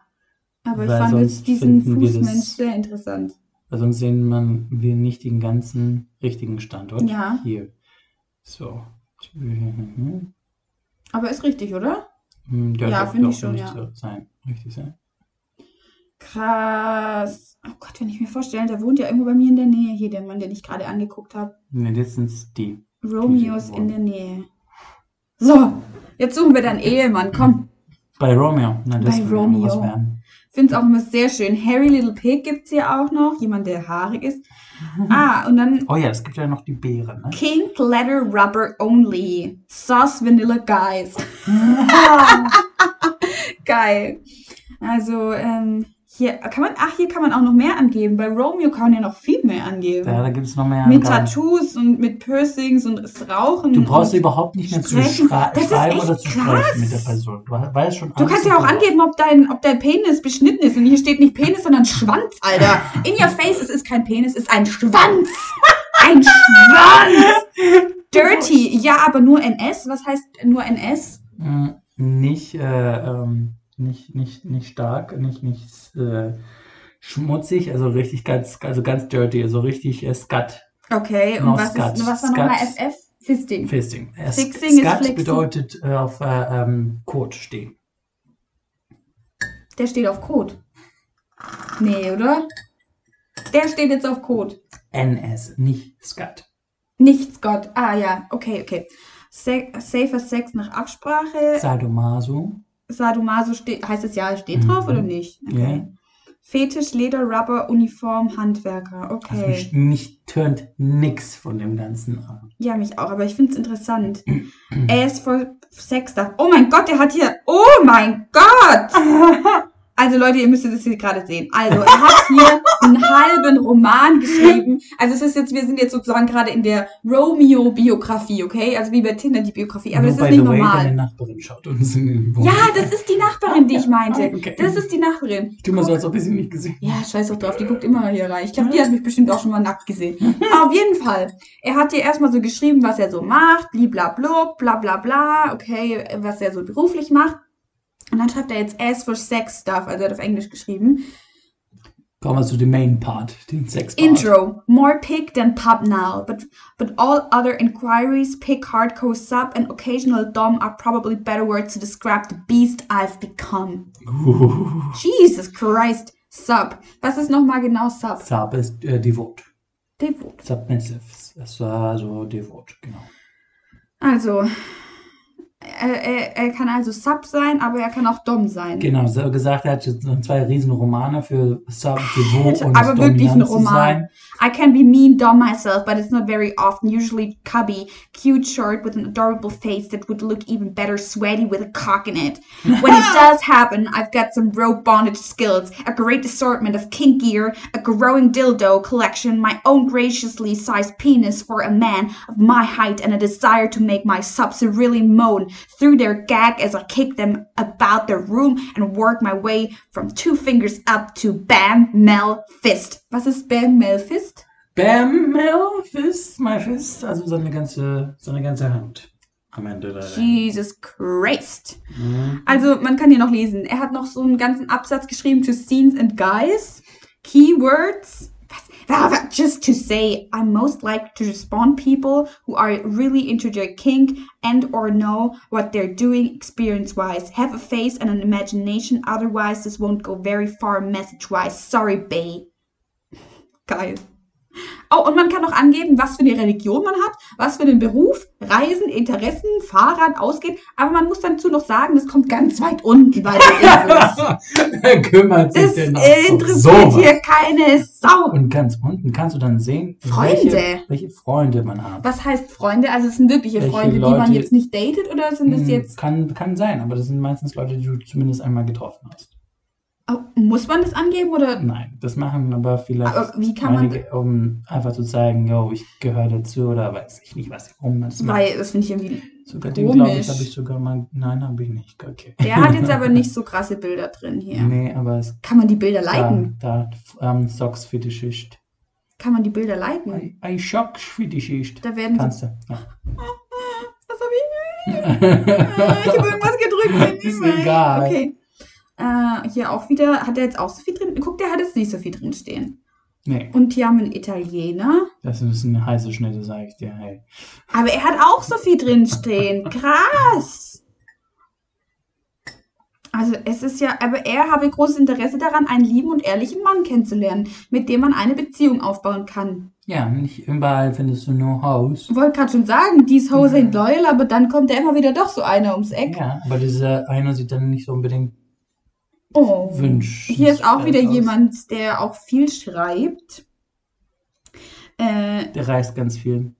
Aber ich fand jetzt diesen Fußmensch sehr interessant. Weil sonst sehen man wir nicht den ganzen richtigen Standort. Ja. Hier. So. Aber ist richtig, oder? Hm, Ja, doch, finde ich schon, ja. Sein. Richtig sein. Krass. Oh Gott, wenn ich mir vorstelle, der wohnt ja irgendwo bei mir in der Nähe hier, der Mann, den ich gerade angeguckt habe. Ne, jetzt sind die. Romeos Die in der Nähe. So, jetzt suchen wir deinen Ehemann. Komm, Bei Romeo. Na, das Bei noch was Romeo. werden. Finde es auch immer sehr schön. Harry Little Pig gibt's hier auch noch. Jemand, der haarig ist. Ah, und dann Oh ja, es gibt ja noch die Beeren, ne? Pink Leather Rubber Only. Sauce Vanilla Guys. Geil. Also, ähm, hier kann man, ach, hier kann man auch noch mehr angeben. Bei Romeo kann man ja noch viel mehr angeben. Ja, da gibt es noch mehr. mit Angaben. Tattoos und mit Piercings und das Rauchen. Du brauchst überhaupt nicht mehr zu Sprechen. schrei Das ist schreiben oder zu krass. sprechen mit der Person. Du weißt schon Du kannst ja auch angeben, ob dein, ob dein Penis beschnitten ist. Und hier steht nicht Penis, sondern Schwanz, Alter. In your face, es ist kein Penis, es ist ein Schwanz. Ein Schwanz. Dirty. Ja, aber nur NS. Was heißt nur NS? Mm, Nicht, äh, ähm, nicht, nicht, nicht stark, nicht, nicht äh, schmutzig, also richtig ganz, also ganz dirty, also richtig äh, Scut. Okay, und No, was, Scut. ist, was war nochmal. FF? Fisting. Fisting. Äh, Fixing ist Scut bedeutet äh, auf äh, ähm, Code stehen. Der steht auf Code. Nee, oder? Der steht jetzt auf Code. NS, nicht Scut. Nichts Gott. Ah ja, okay, okay. Se safer Sex nach Absprache. Sadomaso. Sadomaso steht, heißt es ja, steht Mhm. drauf oder nicht? Okay. Ja. Fetisch, Leder, Rubber, Uniform, Handwerker. Also Okay. mich, mich turnt nix von dem Ganzen an. Ja, mich auch, aber ich finde es interessant. er ist voll Sex da. Oh mein Gott, der hat hier. Oh mein Gott! Also Leute, ihr müsst das hier gerade sehen. Also er hat hier einen halben Roman geschrieben. Also es ist jetzt, wir sind jetzt sozusagen gerade in der Romeo-Biografie, okay? Also wie bei Tinder die Biografie. Aber Nur das ist nicht normal. Way, Nachbarin schaut uns in ja, das ist die Nachbarin, die ich meinte. Okay. Das ist die Nachbarin. Ich tu mal so, als ob ich sie nicht gesehen Ja, scheiß doch drauf, die guckt immer hier rein. Ich glaube, die hat mich bestimmt auch schon mal nackt gesehen. Auf jeden Fall. Er hat hier erstmal so geschrieben, was er so macht, blablabla, bla bla bla, okay, was er so beruflich macht. Und dann schreibt er jetzt S for Sex Stuff, also er hat auf Englisch geschrieben. Kommen wir zu dem Main Part, den Sex Part. Intro. More pig than pub now, but but all other inquiries, pig, hardcore, sub, and occasional dom are probably better words to describe the beast I've become. Ooh. Jesus Christ. Sub. Was ist nochmal genau Sub? Sub ist äh, devot. Devot. Submissive. Das war so devot, genau. Also, er, er, kann also Sub sein, aber er kann auch Dom sein. Genau, so gesagt, er hat jetzt zwei riesen Romane für Sub, Pivot und Aber wirklich ein Roman. I can be mean Dom myself, but it's not very often. Usually cubby, cute short with an adorable face that would look even better sweaty with a cock in it. When it does happen, I've got some rope bondage skills, a great assortment of kink gear, a growing dildo collection, my own graciously sized penis for a man of my height, and a desire to make my subs really moan through their gag as I kick them about the room and work my way from two fingers up to Bam Mel Fist. Was ist Bam Mel Fist? Bam Mel Fist, my Fist, also seine ganze, seine ganze Hand. Am Ende der Jesus Christ. Mhm. Also, man kann hier noch lesen. Er hat noch so einen ganzen Absatz geschrieben to Scenes and Guys. Keywords. Just to say I most like to respond people who are really into their kink and or know what they're doing experience wise. Have a face and an imagination, otherwise this won't go very far message wise. Sorry, Bay. Geil. Oh, und man kann auch angeben, was für eine Religion man hat, was für einen Beruf, Reisen, Interessen, Fahrrad, Ausgehen. Aber man muss dazu noch sagen, das kommt ganz weit unten bei den Wer kümmert sich das denn interessiert so hier keine Sau. Und ganz unten kannst du dann sehen, Freunde. Welche, welche Freunde man hat. Was heißt Freunde? Also es sind wirkliche welche Freunde, Leute, die man jetzt nicht datet oder sind das hm, jetzt... Kann, kann sein, aber das sind meistens Leute, die du zumindest einmal getroffen hast. Muss man das angeben oder? Nein, das machen aber vielleicht aber wie kann einige, man, um einfach zu zeigen, yo, ich gehöre dazu oder weiß ich nicht, was warum man das macht. Weil das finde ich irgendwie Sogar den glaube ich, habe ich sogar mal. Nein, habe ich nicht. Okay. Der hat jetzt aber nicht so krasse Bilder drin hier. Nee, aber es. Kann man die Bilder liken? Da, da um, ähm, Socks Fetischist. Kann man die Bilder liken? Ein Socks Fetischist. Da werden Kannst du. Ja. Was habe ich? ich habe irgendwas gedrückt. Ist egal. Okay. Äh, hier auch wieder, hat er jetzt auch so viel drin? Guck, der hat jetzt nicht so viel drin stehen. Nee. Und hier haben wir einen Italiener. Das ist eine heiße Schnitte, sag ich dir. Hey. Aber er hat auch so viel drin stehen. Krass. Also es ist ja, aber er habe großes Interesse daran, einen lieben und ehrlichen Mann kennenzulernen, mit dem man eine Beziehung aufbauen kann. Ja, nicht überall findest du nur Haus. Ich wollte gerade schon sagen, dies Haus sind loyal, aber dann kommt ja immer wieder doch so einer ums Eck. Ja, aber dieser einer sieht dann nicht so unbedingt Oh, hier ist auch wieder aus. jemand, der auch viel schreibt. Äh, der reist ganz viel.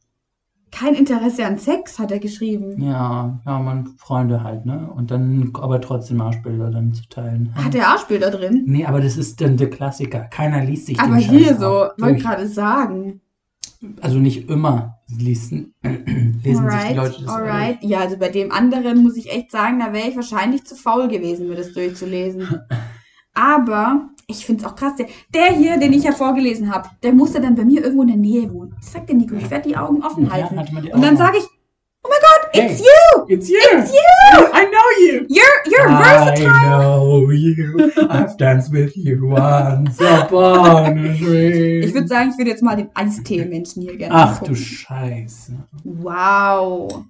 Kein Interesse an Sex, hat er geschrieben. Ja, ja, man Freunde halt, ne? Und dann aber trotzdem Arschbilder dann zu teilen. Hat er Arschbilder drin? Nee, aber das ist dann der Klassiker. Keiner liest sich Aber hier so, wollte gerade sagen. Also nicht immer lesen, lesen alright, sich die Leute das alright. Ja, also bei dem anderen muss ich echt sagen, da wäre ich wahrscheinlich zu faul gewesen, mir das durchzulesen. Aber ich finde es auch krass. Der, der, hier, den ich ja vorgelesen habe, der musste dann bei mir irgendwo in der Nähe wohnen. Ich sag dir, Nico, ich werde die Augen offen halten. Ja, und dann sage ich, Oh my god, it's hey, you! It's you! It's you! I know you! You're you're versatile! I know you! I've danced with you once upon a dream. Ich würde sagen, ich würde jetzt mal den Eistee-Menschen hier gerne Ach gucken. du Scheiße. Wow.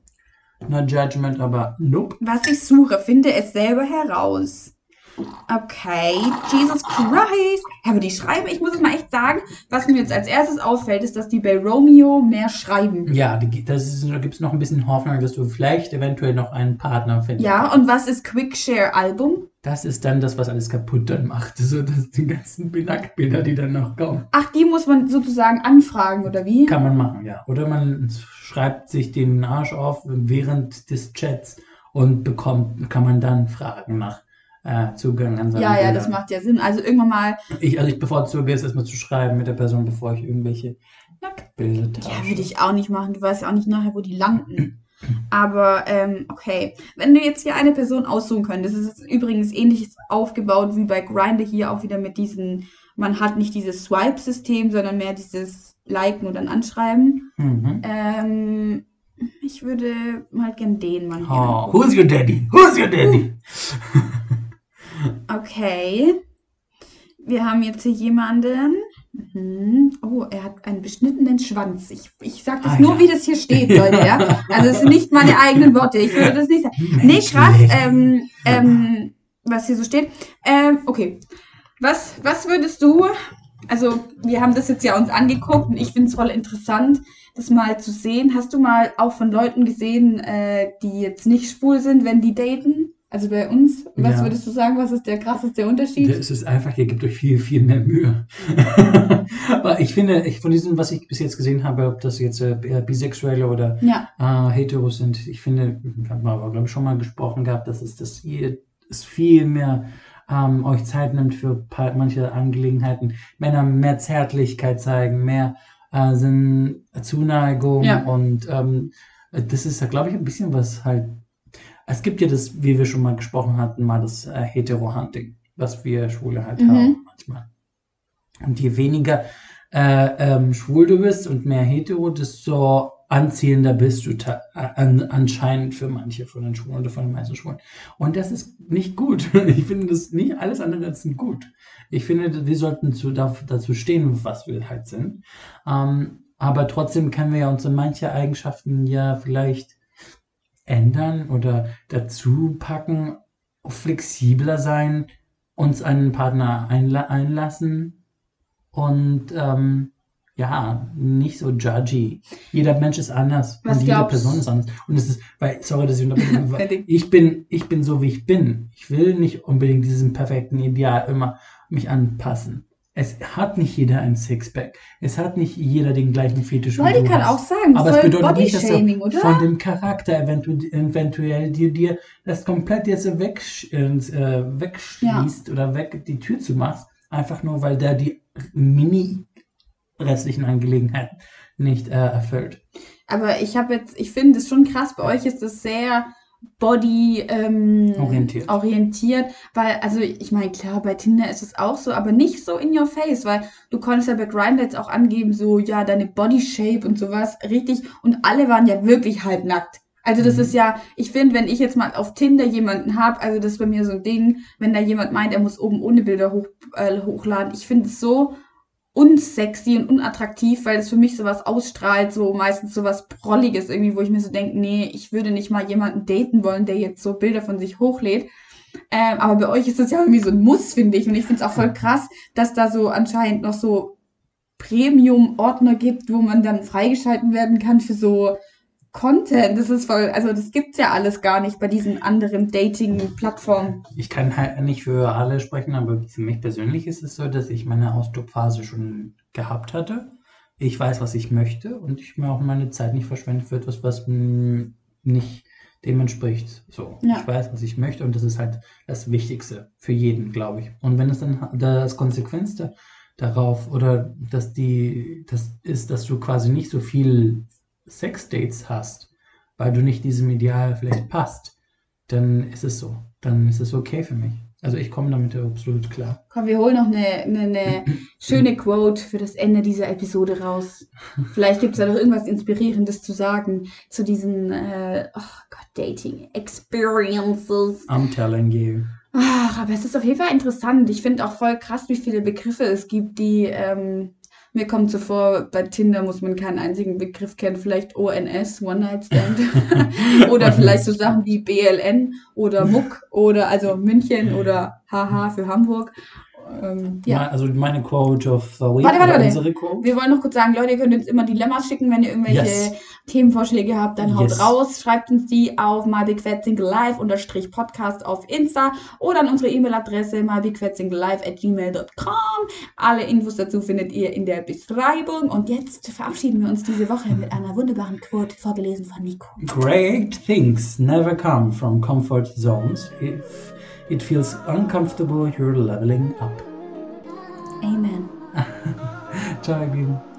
No judgment, aber nope. Was ich suche, finde es selber heraus. Okay, Jesus Christ. Aber die schreiben, ich muss es mal echt sagen, was mir jetzt als erstes auffällt, ist, dass die bei Romeo mehr schreiben. Ja, das ist, da gibt es noch ein bisschen Hoffnung, dass du vielleicht eventuell noch einen Partner findest. Ja, und was ist Quickshare Album? Das ist dann das, was alles kaputt dann macht. So, das die ganzen Nacktbilder, die dann noch kommen. Ach, die muss man sozusagen anfragen, oder wie? Kann man machen, ja. Oder man schreibt sich den Arsch auf während des Chats und bekommt, kann man dann Fragen nach äh, Zugang an seine Ja, Bilder. ja, das macht ja Sinn. Also irgendwann mal. Ich, also ich bevorzuge es erstmal zu schreiben mit der Person, bevor ich irgendwelche Nacktbilder tausche. Ja, würde ich auch nicht machen. Du weißt ja auch nicht nachher, wo die landen. Aber ähm, okay, wenn du jetzt hier eine Person aussuchen könntest, das ist übrigens ähnlich aufgebaut wie bei Grindr hier auch wieder mit diesen, man hat nicht dieses Swipe-System, sondern mehr dieses Liken und dann Anschreiben. Mhm. Ähm, ich würde mal gern den Mann hier. Oh, who's your daddy? Who's your daddy? Okay. Wir haben jetzt hier jemanden. Mhm. Oh, er hat einen beschnittenen Schwanz. Ich, ich sag das ah, nur, ja. wie das hier steht, Leute, ja. Also es sind nicht meine eigenen Worte. Ich würde das nicht sagen. Nee, krass. Ähm, ähm, was hier so steht. Ähm, okay. Was, was würdest du, also wir haben das jetzt ja uns angeguckt und ich finde es voll interessant, das mal zu sehen. Hast du mal auch von Leuten gesehen, äh, die jetzt nicht schwul sind, wenn die daten? Also bei uns, was ja. würdest du sagen, was ist der krasseste Unterschied? Es ist einfach, ihr gebt euch viel, viel mehr Mühe. Aber ich finde, ich, von diesem, was ich bis jetzt gesehen habe, ob das jetzt äh, Bisexuelle oder ja. äh, Heteros sind, ich finde, wir haben aber, glaube ich, schon mal gesprochen gehabt, dass es, dass ihr es viel mehr ähm, euch Zeit nimmt für manche Angelegenheiten. Männer mehr Zärtlichkeit zeigen, mehr äh, sind Zuneigung ja. und ähm, das ist ja, glaube ich, ein bisschen was halt es gibt ja das, wie wir schon mal gesprochen hatten, mal das äh, Hetero-Hunting, was wir Schwule halt mhm. haben manchmal. Und je weniger äh, ähm, schwul du bist und mehr hetero, desto anziehender bist du an, anscheinend für manche von den Schwulen oder von den meisten Schwulen. Und das ist nicht gut. Ich finde das nicht alles andere als gut. Ich finde, wir sollten zu, dazu stehen, was wir halt sind. Ähm, aber trotzdem können wir ja uns in manche Eigenschaften ja vielleicht ändern oder dazu packen, flexibler sein, uns einen Partner einla einlassen und ähm, ja, nicht so judgy. Jeder Mensch ist anders Was und jede Person ist anders. Und es ist, weil, sorry, dass ich unterbreche, ich bin, ich bin so wie ich bin. Ich will nicht unbedingt diesem perfekten Ideal immer mich anpassen. Es hat nicht jeder ein Sixpack. Es hat nicht jeder den gleichen Fetisch. Weil die kann auch sagen, aber es bedeutet nicht, dass du oder? von dem Charakter eventu eventuell dir, dir das komplett jetzt weg, äh, wegschließt ja. oder weg die Tür zu machst, einfach nur weil der die mini restlichen Angelegenheiten nicht äh, erfüllt. Aber ich habe jetzt, ich finde es schon krass, bei euch ist das sehr Body ähm, orientiert. orientiert, weil, also ich meine, klar, bei Tinder ist es auch so, aber nicht so in your face, weil du konntest ja bei Grindr jetzt auch angeben, so, ja, deine Body Shape und sowas, richtig, und alle waren ja wirklich halbnackt. Also das mhm. ist ja, ich finde, wenn ich jetzt mal auf Tinder jemanden habe, also das ist bei mir so ein Ding, wenn da jemand meint, er muss oben ohne Bilder hoch, äh, hochladen, ich finde es so unsexy und unattraktiv, weil es für mich sowas ausstrahlt, so meistens sowas Prolliges irgendwie, wo ich mir so denke, nee, ich würde nicht mal jemanden daten wollen, der jetzt so Bilder von sich hochlädt. Ähm, aber bei euch ist das ja irgendwie so ein Muss, finde ich. Und ich finde es auch voll krass, dass da so anscheinend noch so Premium-Ordner gibt, wo man dann freigeschalten werden kann für so Content. Das ist voll, also das gibt's ja alles gar nicht bei diesen anderen Dating-Plattformen. Ich kann halt nicht für alle sprechen, aber für mich persönlich ist es so, dass ich meine Ausdruckphase schon gehabt hatte. Ich weiß, was ich möchte und ich mir auch meine Zeit nicht verschwende für etwas, was nicht dem entspricht. So, ja. ich weiß, was ich möchte und das ist halt das Wichtigste für jeden, glaube ich. Und wenn es dann das Konsequenz darauf oder dass die, das ist, dass du quasi nicht so viel Sexdates hast, weil du nicht diesem Ideal vielleicht passt, dann ist es so. Dann ist es okay für mich. Also ich komme damit absolut klar. Komm, wir holen noch eine, eine, eine schöne Quote für das Ende dieser Episode raus. Vielleicht gibt es da noch irgendwas Inspirierendes zu sagen zu diesen, äh, oh Gott, Dating Experiences. I'm telling you. Ach, aber es ist auf jeden Fall interessant. Ich finde auch voll krass, wie viele Begriffe es gibt, die ähm, mir kommt so vor, bei Tinder muss man keinen einzigen Begriff kennen, vielleicht ONS, One Night Stand. oder vielleicht so Sachen wie BLN oder Muck oder also München oder HH für Hamburg. Ähm, ja. Also meine Quote of the Week. Warte, warte, warte. Unsere Quote. Wir wollen noch kurz sagen, Leute, ihr könnt uns immer Dilemmas schicken, wenn ihr irgendwelche yes. Themenvorschläge habt, dann haut yes. raus, schreibt uns die auf mybequetzingelive unterstrich Podcast auf Insta oder an unsere E-Mail-Adresse mybequetzingelive at gmail.com. Alle Infos dazu findet ihr in der Beschreibung. Und jetzt verabschieden wir uns diese Woche mit einer wunderbaren Quote, vorgelesen von Nico. Great things never come from comfort zones. If it feels uncomfortable, you're leveling up. Amen. Ciao, Lieben.